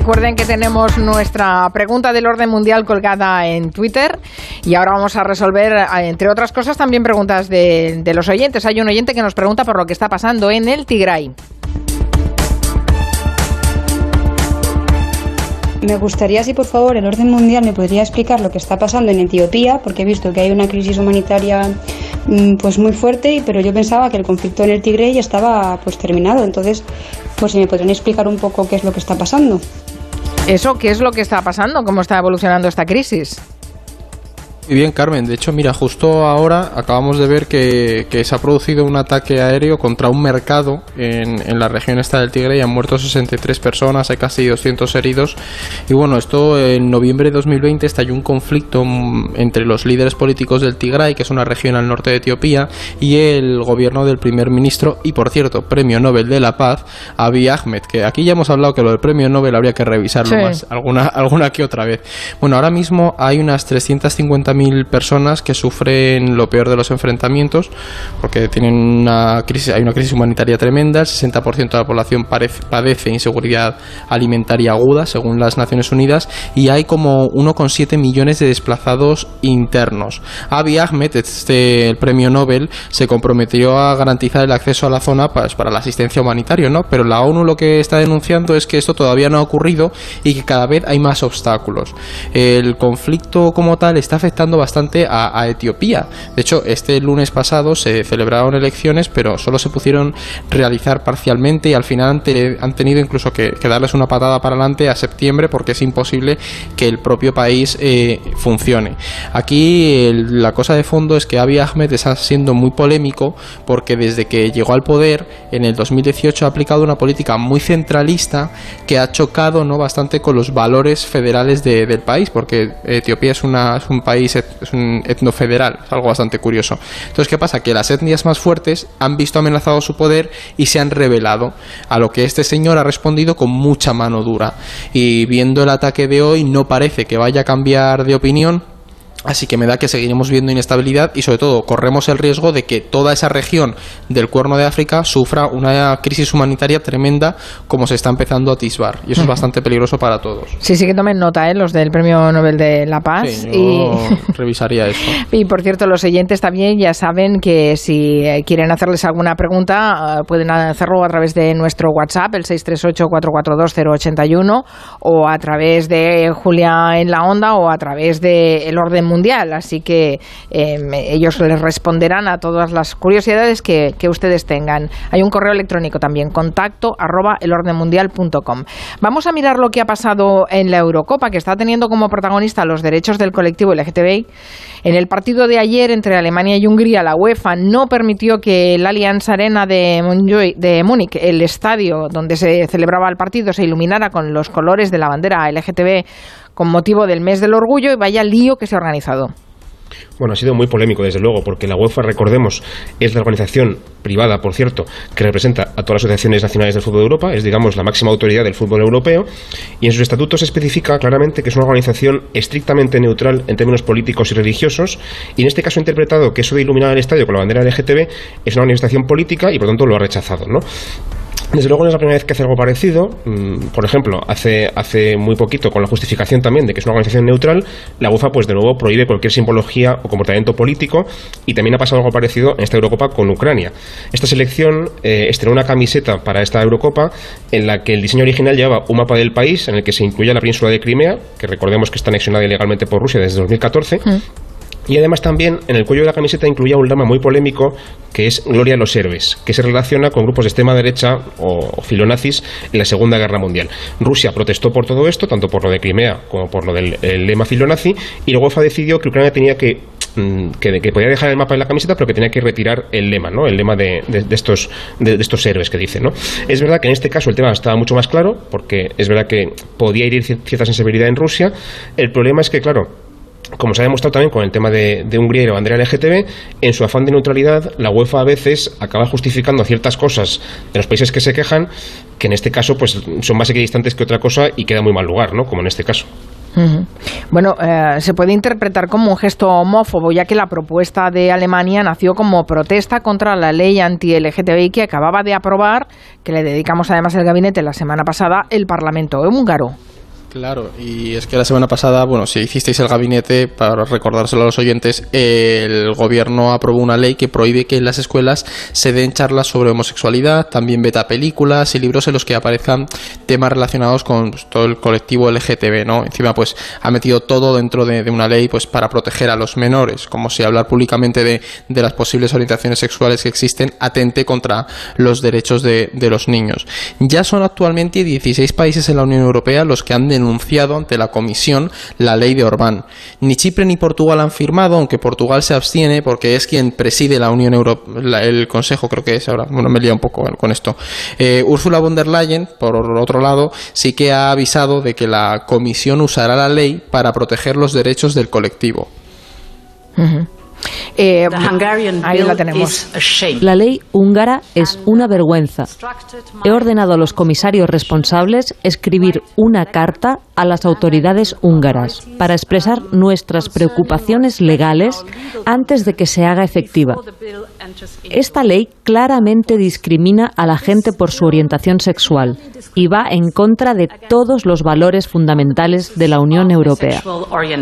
Recuerden que tenemos nuestra pregunta del orden mundial colgada en Twitter y ahora vamos a resolver, eh, entre otras cosas, también preguntas de, de los oyentes. Hay un oyente que nos pregunta por lo que está pasando en el Tigray. Me gustaría, si por favor, el orden mundial me podría explicar lo que está pasando en Etiopía, porque he visto que hay una crisis humanitaria mm, pues muy fuerte, pero yo pensaba que el conflicto en el Tigray estaba pues terminado. Entonces, pues si me podrían explicar un poco qué es lo que está pasando. ¿Eso qué es lo que está pasando? ¿Cómo está evolucionando esta crisis? Muy bien, Carmen. De hecho, mira, justo ahora acabamos de ver que, se ha producido un ataque aéreo contra un mercado en, la región esta del Tigre y han muerto 63 personas, hay casi 200 heridos. Y bueno, esto en noviembre de 2020 estalló un conflicto entre los líderes políticos del Tigray, que es una región al norte de Etiopía, y el gobierno del primer ministro y, por cierto, premio Nobel de la Paz, Abiy Ahmed, que aquí ya hemos hablado que lo del premio Nobel habría que revisarlo más, alguna, alguna que otra vez. Bueno, ahora mismo hay unas 350 mil personas que sufren lo peor de los enfrentamientos, porque tienen una crisis, hay una crisis humanitaria tremenda, el 60% de la población padece inseguridad alimentaria aguda, según las Naciones Unidas, y hay como 1,7 millones de desplazados internos. Abiy Ahmed, este el premio Nobel, se comprometió a garantizar el acceso a la zona pues, para la asistencia humanitaria, ¿no? Pero la ONU lo que está denunciando es que esto todavía no ha ocurrido y que cada vez hay más obstáculos. El conflicto como tal está afectando bastante a, Etiopía. De hecho, este lunes pasado se celebraron elecciones, pero solo se pudieron realizar parcialmente y al final han, tenido incluso que, darles una patada para adelante a septiembre porque es imposible que el propio país eh, funcione. Aquí la cosa de fondo es que Abiy Ahmed está siendo muy polémico porque desde que llegó al poder en el 2018 ha aplicado una política muy centralista que ha chocado no bastante con los valores federales del país porque Etiopía es un país es un etno federal, es algo bastante curioso. Entonces, ¿qué pasa? Que las etnias más fuertes han visto amenazado su poder y se han rebelado, a lo que este señor ha respondido con mucha mano dura. Y viendo el ataque de hoy, no parece que vaya a cambiar de opinión, Así que me da que seguiremos viendo inestabilidad y sobre todo corremos el riesgo de que toda esa región del cuerno de África sufra una crisis humanitaria tremenda como se está empezando a atisbar. Y eso es bastante peligroso para todos. Sí, sí que tomen nota, ¿eh? los del Premio Nobel de la Paz. Sí, y... revisaría eso. Y por cierto, los oyentes también ya saben que si quieren hacerles alguna pregunta eh, pueden hacerlo a través de nuestro WhatsApp, el 638-442-081, o a través de Julia en la Onda o a través de El Orden mundial, así que em, ellos les responderán a todas las curiosidades que, ustedes tengan. Hay un correo electrónico también, contacto arroba elordenmundial.com. Vamos a mirar lo que ha pasado en la Eurocopa, que está teniendo como protagonista los derechos del colectivo LGTBI. En el partido de ayer entre Alemania y Hungría, la UEFA no permitió que el Allianz Arena de, de Múnich, el estadio donde se celebraba el partido, se iluminara con los colores de la bandera LGTB con motivo del mes del orgullo y vaya lío que se ha organizado. Bueno, ha sido muy polémico, desde luego, porque la UEFA, recordemos, es la organización privada, por cierto, que representa a todas las asociaciones nacionales del fútbol de Europa, es, digamos, la máxima autoridad del fútbol europeo, y en sus estatutos se especifica claramente que es una organización estrictamente neutral en términos políticos y religiosos, y en este caso ha interpretado que eso de iluminar el estadio con la bandera LGTB es una manifestación política y, por tanto, lo ha rechazado, ¿no? Desde luego no es la primera vez que hace algo parecido. Mm, por ejemplo, hace, hace muy poquito, con la justificación también de que es una organización neutral, la UEFA, pues de nuevo, prohíbe cualquier simbología o comportamiento político y también ha pasado algo parecido en esta Eurocopa con Ucrania. Esta selección eh, estrenó una camiseta para esta Eurocopa en la que el diseño original llevaba un mapa del país en el que se incluía la península de Crimea, que recordemos que está anexionada ilegalmente por Rusia desde 2014. Y además también en el cuello de la camiseta incluía un lema muy polémico que es Gloria a los héroes, que se relaciona con grupos de extrema derecha o, filonazis en la Segunda Guerra Mundial. Rusia protestó por todo esto, tanto por lo de Crimea como por lo del lema filonazi, y luego UEFA decidió que Ucrania tenía que mm, que, podía dejar el mapa en la camiseta, pero que tenía que retirar el lema, ¿no? El lema de, estos, de, estos héroes que dicen, ¿no? Es verdad que en este caso el tema estaba mucho más claro, porque es verdad que podía ir cierta sensibilidad en Rusia. El problema es que, claro, como se ha demostrado también con el tema de, Hungría y la bandera LGTB, en su afán de neutralidad, la UEFA a veces acaba justificando ciertas cosas de los países que se quejan, que en este caso pues son más equidistantes que otra cosa y queda muy mal lugar, ¿no? Como en este caso. Bueno, eh, se puede interpretar como un gesto homófobo, ya que la propuesta de Alemania nació como protesta contra la ley anti-LGTBI que acababa de aprobar, que le dedicamos además el gabinete la semana pasada, el Parlamento húngaro. Claro, y es que la semana pasada, bueno, si hicisteis el gabinete, para recordárselo a los oyentes, el gobierno aprobó una ley que prohíbe que en las escuelas se den charlas sobre homosexualidad, también beta películas y libros en los que aparezcan temas relacionados con pues, todo el colectivo LGTB, ¿no? Encima, pues, ha metido todo dentro de, una ley, pues, para proteger a los menores, como si hablar públicamente de, de las posibles orientaciones sexuales que existen atente contra los derechos de, de los niños. Ya son actualmente 16 países en la Unión Europea los que han denunciado ante la Comisión la ley de Orbán. Ni Chipre ni Portugal han firmado, aunque Portugal se abstiene porque es quien preside la Unión Europea, el Consejo, creo que es ahora. Bueno, me lía un poco con esto. Eh, Ursula von der Leyen, por otro lado, sí que ha avisado de que la Comisión usará la ley para proteger los derechos del colectivo. Eh, ahí la tenemos. La ley húngara es una vergüenza. He ordenado a los comisarios responsables escribir una carta a las autoridades húngaras para expresar nuestras preocupaciones legales antes de que se haga efectiva. Esta ley claramente discrimina a la gente por su orientación sexual y va en contra de todos los valores fundamentales de la Unión Europea.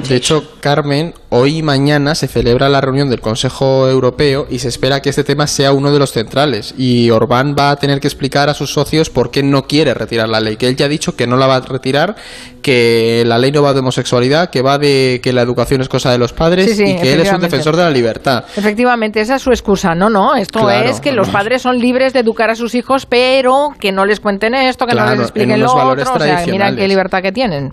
De hecho, Carmen, hoy y mañana se celebra la reunión del Consejo Europeo y se espera que este tema sea uno de los centrales. Y Orbán va a tener que explicar a sus socios por qué no quiere retirar la ley, que él ya ha dicho que no la va a retirar, que la ley no va de homosexualidad, que va de que la educación es cosa de los padres y que él es un defensor de la libertad. Efectivamente, esa es su excusa. No, no, esto es que los padres son libres de educar a sus hijos, pero que no les cuenten esto, que no les expliquen lo otro. O sea, mira qué libertad que tienen.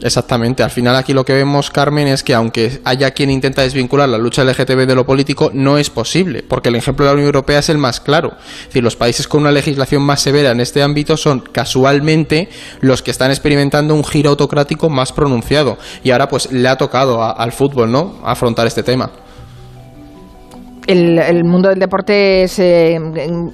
Exactamente. Al final aquí lo que vemos, Carmen, es que aunque haya quien intenta desvincular la lucha LGTB de lo político, no es posible, porque el ejemplo de la Unión Europea es el más claro. Es decir, los países con una legislación más severa en este ámbito son casualmente los que están experimentando un giro autocrático más pronunciado. Y ahora pues le ha tocado al fútbol, ¿no?, afrontar este tema. El, mundo del deporte es, eh,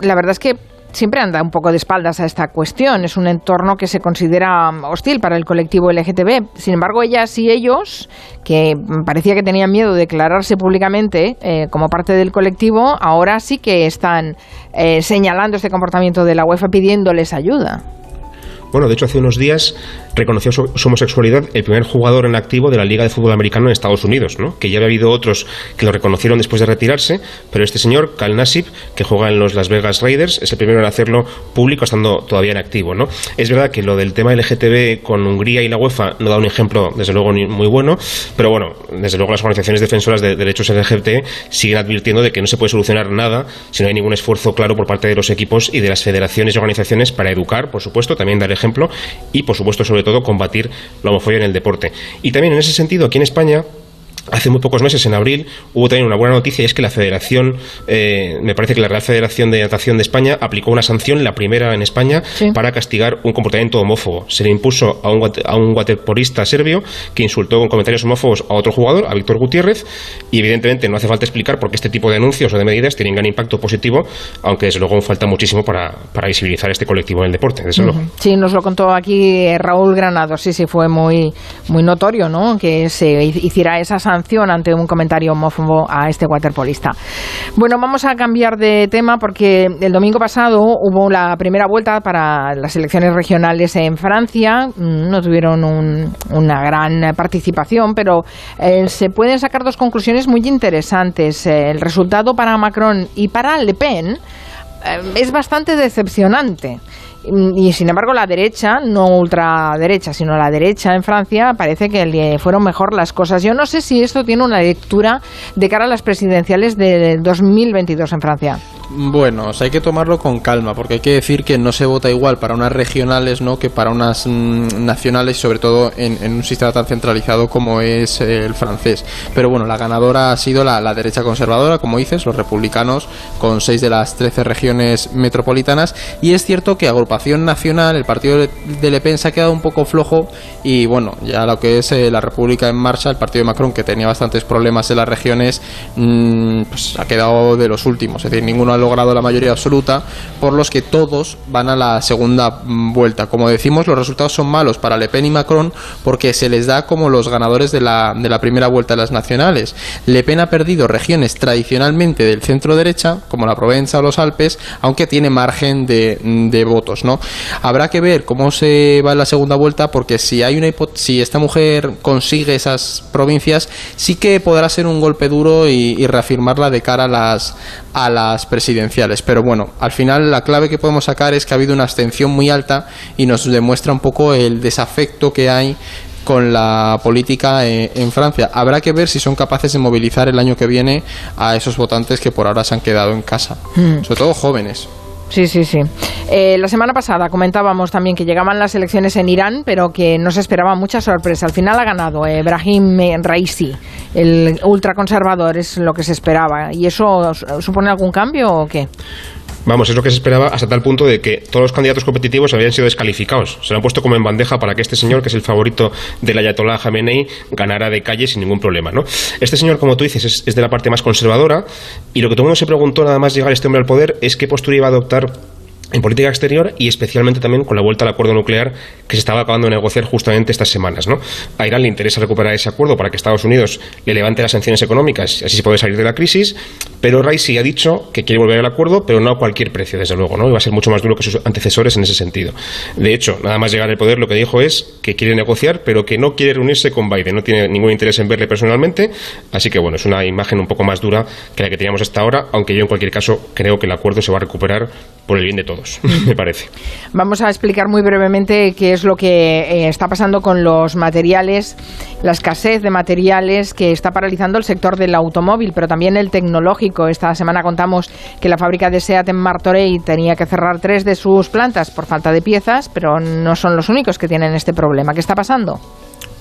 la verdad es que siempre anda un poco de espaldas a esta cuestión. Es un entorno que se considera hostil para el colectivo LGTB. Sin embargo, ellas y ellos, que parecía que tenían miedo de declararse públicamente eh, como parte del colectivo, ahora sí que están eh, señalando este comportamiento de la UEFA pidiéndoles ayuda. Bueno, de hecho, hace unos días reconoció su, homosexualidad el primer jugador en activo de la Liga de Fútbol Americano en Estados Unidos, ¿no? que ya había habido otros que lo reconocieron después de retirarse, pero este señor, Cal Nassib, que juega en los Las Vegas Raiders, es el primero en hacerlo público estando todavía en activo. ¿no? Es verdad que lo del tema LGTB con Hungría y la UEFA no da un ejemplo, desde luego, muy bueno, pero bueno, desde luego las organizaciones defensoras de derechos LGBT siguen advirtiendo de que no se puede solucionar nada si no hay ningún esfuerzo claro por parte de los equipos y de las federaciones y organizaciones para educar, por supuesto, también dar ejemplo y, por supuesto, sobre todo, combatir la homofobia en el deporte. Y también en ese sentido, aquí en España, Hace muy pocos meses, en abril, hubo también una buena noticia y es que la Federación, eh, me parece que la Real Federación de Natación de España aplicó una sanción, la primera en España, para castigar un comportamiento homófobo. Se le impuso a un, a un waterpolista serbio que insultó con comentarios homófobos a otro jugador, a Víctor Gutiérrez, y evidentemente no hace falta explicar por qué este tipo de anuncios o de medidas tienen gran impacto positivo, aunque desde luego falta muchísimo para, para visibilizar este colectivo en el deporte, desde luego. Sí, nos lo contó aquí Raúl Granado, sí, sí, fue muy, muy notorio, ¿no?, que se hiciera esa sanción ante un comentario homófobo a este waterpolista. Bueno, vamos a cambiar de tema porque el domingo pasado hubo la primera vuelta para las elecciones regionales en Francia. Mm, no tuvieron una gran participación, pero eh, se pueden sacar dos conclusiones muy interesantes. El resultado para Macron y para Le Pen eh, es bastante decepcionante. Y sin embargo, la derecha, no ultraderecha, sino la derecha en Francia, parece que le fueron mejor las cosas. Yo no sé si esto tiene una lectura de cara a las presidenciales de 2022 en Francia. Bueno, hay que tomarlo con calma, porque hay que decir que no se vota igual para unas regionales ¿no? que para unas mm, nacionales, sobre todo en, un sistema tan centralizado como es el francés. Pero bueno, la ganadora ha sido la, derecha conservadora, como dices, los republicanos, con seis de las trece regiones metropolitanas. Y es cierto que agrupación nacional, el partido de Le Pen se ha quedado un poco flojo y bueno, ya lo que es eh, la República en Marcha, el partido de Macron, que tenía bastantes problemas en las regiones, mm, pues ha quedado de los últimos. Es decir, ninguno ha logrado la mayoría absoluta, por los que todos van a la segunda mm, vuelta. Como decimos, los resultados son malos para Le Pen y Macron porque se les da como los ganadores de la, de la primera vuelta de las nacionales. Le Pen ha perdido regiones tradicionalmente del centro derecha, como la Provenza o los Alpes, aunque tiene margen de, de votos, ¿no? Habrá que ver cómo se va en la segunda vuelta, porque si hay una si esta mujer consigue esas provincias, sí que podrá ser un golpe duro y, y reafirmarla de cara a las a las presidenciales. Pero bueno, al final la clave que podemos sacar es que ha habido una abstención muy alta y nos demuestra un poco el desafecto que hay con la política en, Francia. Habrá que ver si son capaces de movilizar el año que viene a esos votantes que por ahora se han quedado en casa, hmm. sobre todo jóvenes. Sí, sí, sí. Eh, la semana pasada comentábamos también que llegaban las elecciones en Irán, pero que no se esperaba mucha sorpresa. Al final ha ganado Ebrahim Raisi, el ultraconservador, es lo que se esperaba. ¿Y eso supone algún cambio o qué? Vamos, es lo que se esperaba hasta tal punto de que todos los candidatos competitivos habían sido descalificados. Se lo han puesto como en bandeja para que este señor, que es el favorito del Ayatollah Khamenei, ganara de calle sin ningún problema. ¿no? Este señor, como tú dices, es, es de la parte más conservadora y lo que todo el mundo se preguntó nada más llegar este hombre al poder es qué postura iba a adoptar en política exterior y especialmente también con la vuelta al acuerdo nuclear que se estaba acabando de negociar justamente estas semanas. ¿no? A Irán le interesa recuperar ese acuerdo para que Estados Unidos le levante las sanciones económicas y así se puede salir de la crisis, pero Raisi ha dicho que quiere volver al acuerdo, pero no a cualquier precio, desde luego, ¿no? y va a ser mucho más duro que sus antecesores en ese sentido. De hecho, nada más llegar al poder, lo que dijo es que quiere negociar, pero que no quiere reunirse con Biden, no tiene ningún interés en verle personalmente, así que bueno, es una imagen un poco más dura que la que teníamos hasta ahora, aunque yo en cualquier caso creo que el acuerdo se va a recuperar por el bien de todos, me parece. Vamos a explicar muy brevemente qué es lo que eh, está pasando con los materiales, la escasez de materiales que está paralizando el sector del automóvil, pero también el tecnológico. Esta semana contamos que la fábrica de SEAT en Martorey tenía que cerrar tres de sus plantas por falta de piezas, pero no son los únicos que tienen este problema. ¿Qué está pasando?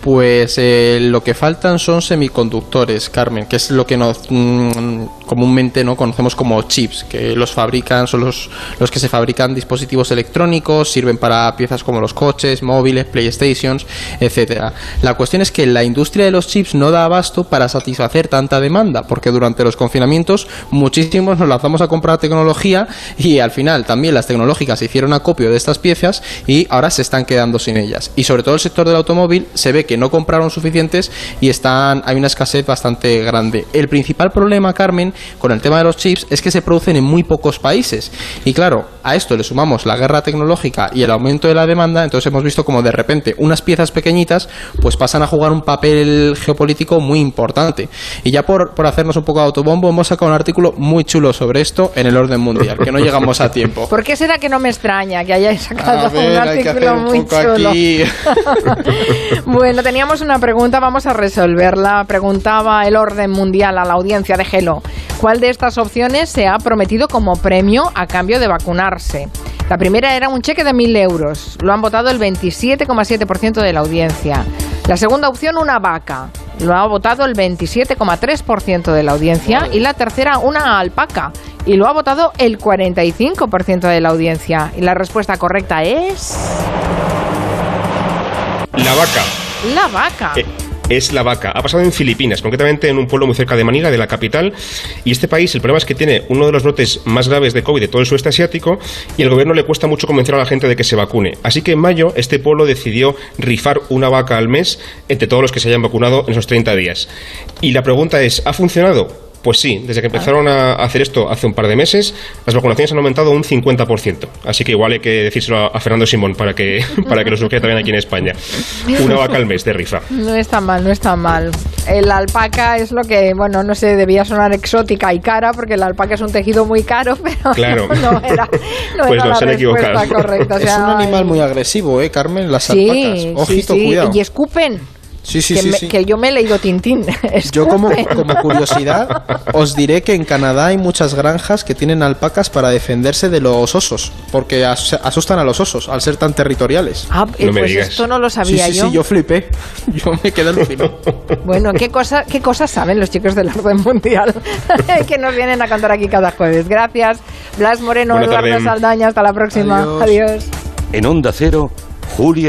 Pues eh, lo que faltan son semiconductores, Carmen, que es lo que nos, mm, comúnmente no conocemos como chips, que los fabrican, son los, los que se fabrican dispositivos electrónicos, sirven para piezas como los coches, móviles, PlayStations, etcétera. La cuestión es que la industria de los chips no da abasto para satisfacer tanta demanda, porque durante los confinamientos muchísimos nos lanzamos a comprar tecnología y al final también las tecnológicas se hicieron acopio de estas piezas y ahora se están quedando sin ellas. Y sobre todo el sector del automóvil se ve que no compraron suficientes y están hay una escasez bastante grande. El principal problema, Carmen, con el tema de los chips es que se producen en muy pocos países. Y claro, a esto le sumamos la guerra tecnológica y el aumento de la demanda, entonces hemos visto como de repente unas piezas pequeñitas pues pasan a jugar un papel geopolítico muy importante. Y ya por, por hacernos un poco de autobombo, hemos sacado un artículo muy chulo sobre esto en el orden mundial, que no llegamos a tiempo. ¿Por qué será que no me extraña que hayáis sacado un artículo muy chulo? bueno, teníamos una pregunta, vamos a resolverla. Preguntaba el orden mundial a la audiencia de Gelo. ¿Cuál de estas opciones se ha prometido como premio a cambio de vacunarse? La primera era un cheque de 1.000 euros. Lo han votado el 27,7% de la audiencia. La segunda opción, una vaca. Lo ha votado el 27,3% de la audiencia. Y la tercera, una alpaca. Y lo ha votado el 45% de la audiencia. Y la respuesta correcta es... La vaca. La vaca. Eh, es la vaca. Ha pasado en Filipinas, concretamente en un pueblo muy cerca de Manila, de la capital. Y este país, el problema es que tiene uno de los brotes más graves de COVID de todo el sudeste asiático y el gobierno le cuesta mucho convencer a la gente de que se vacune. Así que en mayo este pueblo decidió rifar una vaca al mes entre todos los que se hayan vacunado en esos 30 días. Y la pregunta es, ¿ha funcionado? Pues sí, desde que empezaron a hacer esto hace un par de meses, las vacunaciones han aumentado un 50%. Así que igual hay que decírselo a Fernando Simón para que, para que lo sugiera también aquí en España. Una vaca al mes de rifa. No está mal, no está mal. El alpaca es lo que, bueno, no sé, debía sonar exótica y cara, porque el alpaca es un tejido muy caro, pero claro. no, era, no pues era se han equivocado. correcta. es un animal muy agresivo, ¿eh, Carmen? Las alpacas. Ojito, sí, cuidado. Y escupen. Sí, sí, que, sí, me- sí. que yo me he leído Tintín. Yo como, curiosidad os diré que en Canadá hay muchas granjas que tienen alpacas para defenderse de los osos, porque as- asustan a los osos al ser tan territoriales. Ah, eh, No me pues digas. esto no lo Sí, sabía sí, yo. sí, yo flipé. Yo me quedé alucinado. Bueno, ¿qué, cosa, ¿qué cosas saben los chicos del orden mundial que nos vienen a contar aquí cada jueves? Gracias, Blas Moreno, Eduardo tarde. Saldaña, hasta la próxima. Adiós. Adiós. En Onda Cero, Julia